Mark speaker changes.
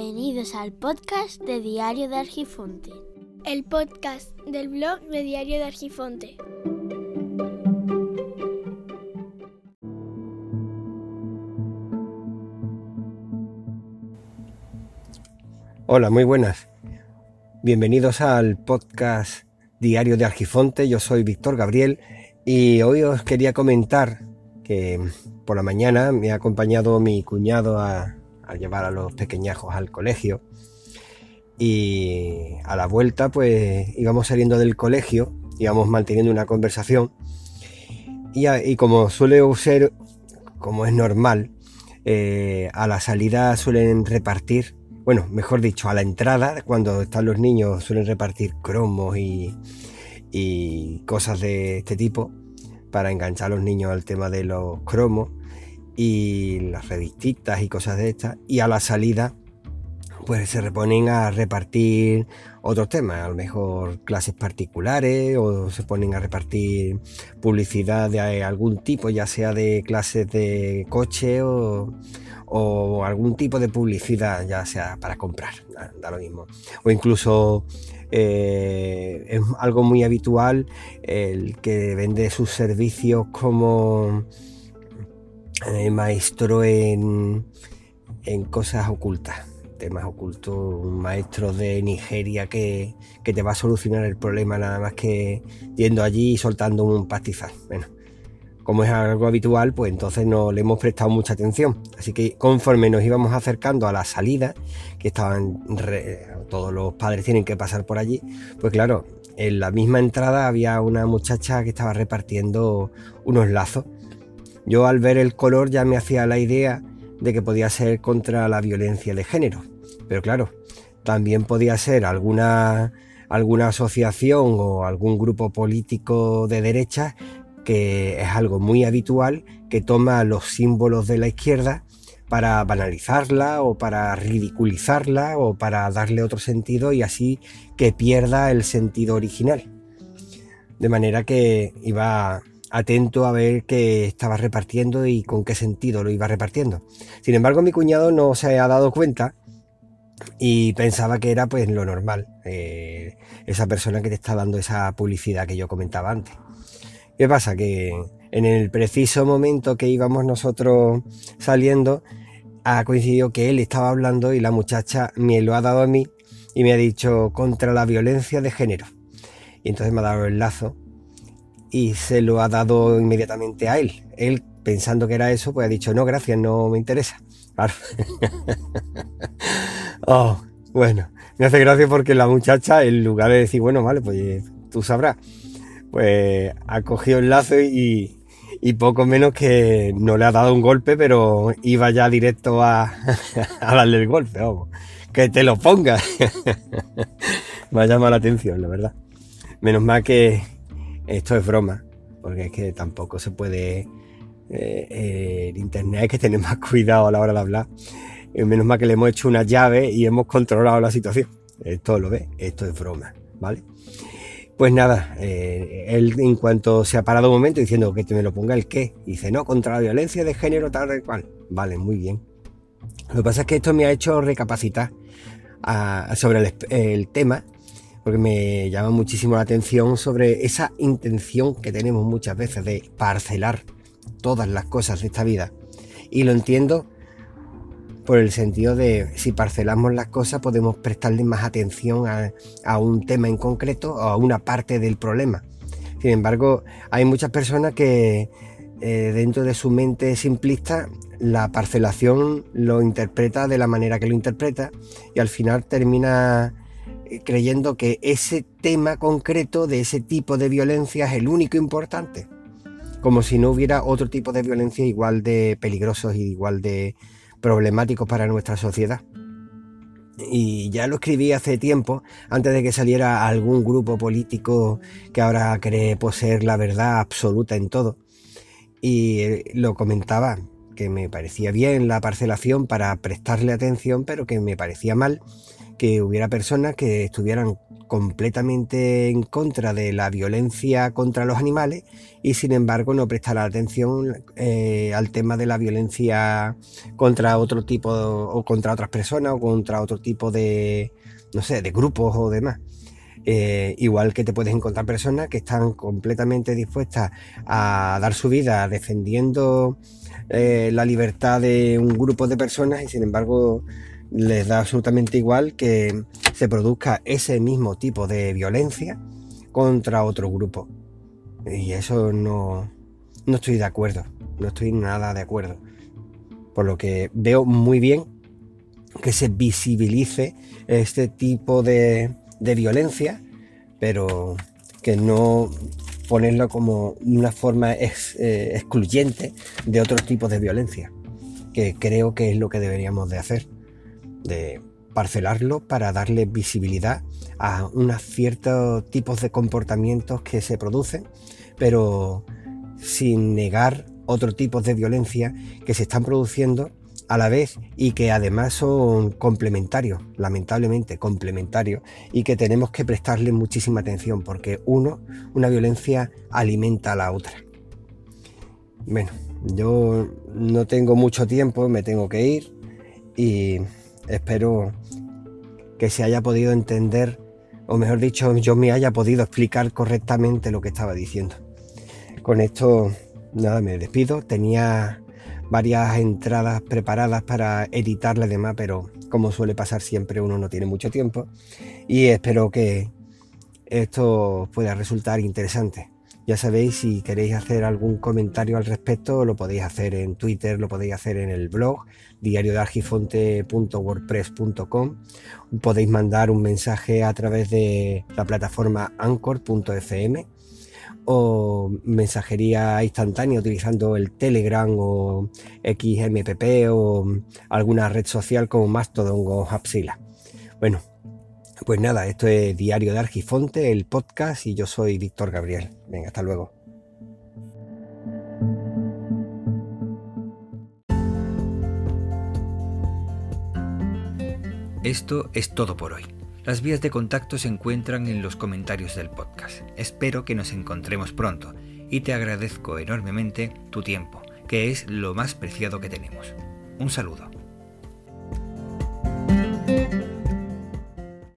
Speaker 1: Bienvenidos al podcast de Diario de Argifonte.
Speaker 2: El podcast del blog de Diario de Argifonte.
Speaker 3: Hola, muy buenas. Bienvenidos al podcast Diario de Argifonte. Yo soy Víctor Gabriel y hoy os quería comentar que por la mañana me ha acompañado mi cuñado a, llevar a los pequeñajos al colegio. Y a la vuelta pues íbamos saliendo del colegio, íbamos manteniendo una conversación. Y, como suele ser, como es normal, eh, a la salida suelen repartir, bueno, mejor dicho, a la entrada, cuando están los niños suelen repartir cromos y, y cosas de este tipo para enganchar a los niños al tema de los cromos y las revistitas y cosas de estas. Y a la salida, pues se reponen a repartir otros temas, a lo mejor clases particulares o se ponen a repartir publicidad de algún tipo, ya sea de clases de coche o, algún tipo de publicidad, ya sea para comprar, da, lo mismo. O incluso eh, es algo muy habitual el que vende sus servicios como eh, maestro en, cosas ocultas temas ocultos, un maestro de Nigeria que, que, te va a solucionar el problema nada más que yendo allí y soltando un pastizal. Bueno, como es algo habitual, pues entonces no le hemos prestado mucha atención. Así que conforme nos íbamos acercando a la salida, que estaban todos los padres tienen que pasar por allí, pues claro, en la misma entrada había una muchacha que estaba repartiendo unos lazos. Yo al ver el color ya me hacía la idea de que podía ser contra la violencia de género. Pero claro, también podía ser alguna, alguna asociación o algún grupo político de derecha que es algo muy habitual, que toma los símbolos de la izquierda para banalizarla o para ridiculizarla o para darle otro sentido y así que pierda el sentido original. De manera que iba atento a ver qué estaba repartiendo y con qué sentido lo iba repartiendo. Sin embargo, mi cuñado no se ha dado cuenta y pensaba que era pues lo normal, eh, esa persona que te está dando esa publicidad que yo comentaba antes. ¿Qué pasa? Que en el preciso momento que íbamos nosotros saliendo, ha coincidido que él estaba hablando y la muchacha me lo ha dado a mí y me ha dicho contra la violencia de género. Y entonces me ha dado el lazo y se lo ha dado inmediatamente a él. Él, pensando que era eso, pues ha dicho, no, gracias, no me interesa. Claro. oh, bueno, me hace gracia porque la muchacha, en lugar de decir, bueno, vale, pues tú sabrás, pues ha cogido el lazo y, poco menos que no le ha dado un golpe, pero iba ya directo a, darle el golpe, vamos. Que te lo ponga. Me ha llamado la atención, la verdad. Menos mal que esto es broma, porque es que tampoco se puede. Eh, en internet hay que tener más cuidado a la hora de hablar. menos mal que le hemos hecho una llave y hemos controlado la situación. Esto lo ve, esto es broma, ¿vale? Pues nada, eh, él en cuanto se ha parado un momento diciendo que te me lo ponga el qué, dice, no, contra la violencia de género, tal cual. Vale, muy bien. Lo que pasa es que esto me ha hecho recapacitar ah, sobre el, tema, porque me llama muchísimo la atención sobre esa intención que tenemos muchas veces de parcelar todas las cosas de esta vida. Y lo entiendo por el sentido de si parcelamos las cosas podemos prestarle más atención a, un tema en concreto o a una parte del problema. Sin embargo, hay muchas personas que eh, dentro de su mente simplista la parcelación lo interpreta de la manera que lo interpreta y al final termina creyendo que ese tema concreto de ese tipo de violencia es el único importante, como si no hubiera otro tipo de violencia igual de peligrosos y igual de, problemáticos para nuestra sociedad. Y ya lo escribí hace tiempo, antes de que saliera algún grupo político que ahora cree poseer la verdad absoluta en todo. Y eh, lo comentaba, que me parecía bien la parcelación para prestarle atención, pero que me parecía mal que hubiera personas que estuvieran completamente en contra de la violencia contra los animales y sin embargo no prestar atención eh, al tema de la violencia contra otro tipo o contra otras personas o contra otro tipo de, no sé, de grupos o demás. Eh, igual que te puedes encontrar personas que están completamente dispuestas a dar su vida defendiendo eh, la libertad de un grupo de personas y sin embargo les da absolutamente igual que se produzca ese mismo tipo de violencia contra otro grupo. Y eso no, no estoy de acuerdo, no estoy nada de acuerdo. Por lo que veo muy bien que se visibilice este tipo de, de violencia, pero que no ponerlo como una forma eh, excluyente de otros tipos de violencia, que creo que es lo que deberíamos de hacer de parcelarlo para darle visibilidad a unos ciertos tipos de comportamientos que se producen, pero sin negar otros tipos de violencia que se están produciendo a la vez y que además son complementarios, lamentablemente complementarios, y que tenemos que prestarle muchísima atención porque uno, una violencia alimenta a la otra. Bueno, yo no tengo mucho tiempo, me tengo que ir y Espero que se haya podido entender, o mejor dicho, yo me haya podido explicar correctamente lo que estaba diciendo. Con esto, nada, me despido. Tenía varias entradas preparadas para editarle y demás, pero como suele pasar siempre, uno no tiene mucho tiempo. Y espero que esto pueda resultar interesante. Ya sabéis, si queréis hacer algún comentario al respecto, lo podéis hacer en Twitter, lo podéis hacer en el blog diariodargifonte.wordpress.com. Podéis mandar un mensaje a través de la plataforma anchor.fm o mensajería instantánea utilizando el Telegram o XMPP o alguna red social como Mastodon o Hapsila. Bueno, pues nada, esto es Diario de Argifonte, el podcast, y yo soy Víctor Gabriel. Venga, hasta luego.
Speaker 4: Esto es todo por hoy. Las vías de contacto se encuentran en los comentarios del podcast. Espero que nos encontremos pronto y te agradezco enormemente tu tiempo, que es lo más preciado que tenemos. Un saludo.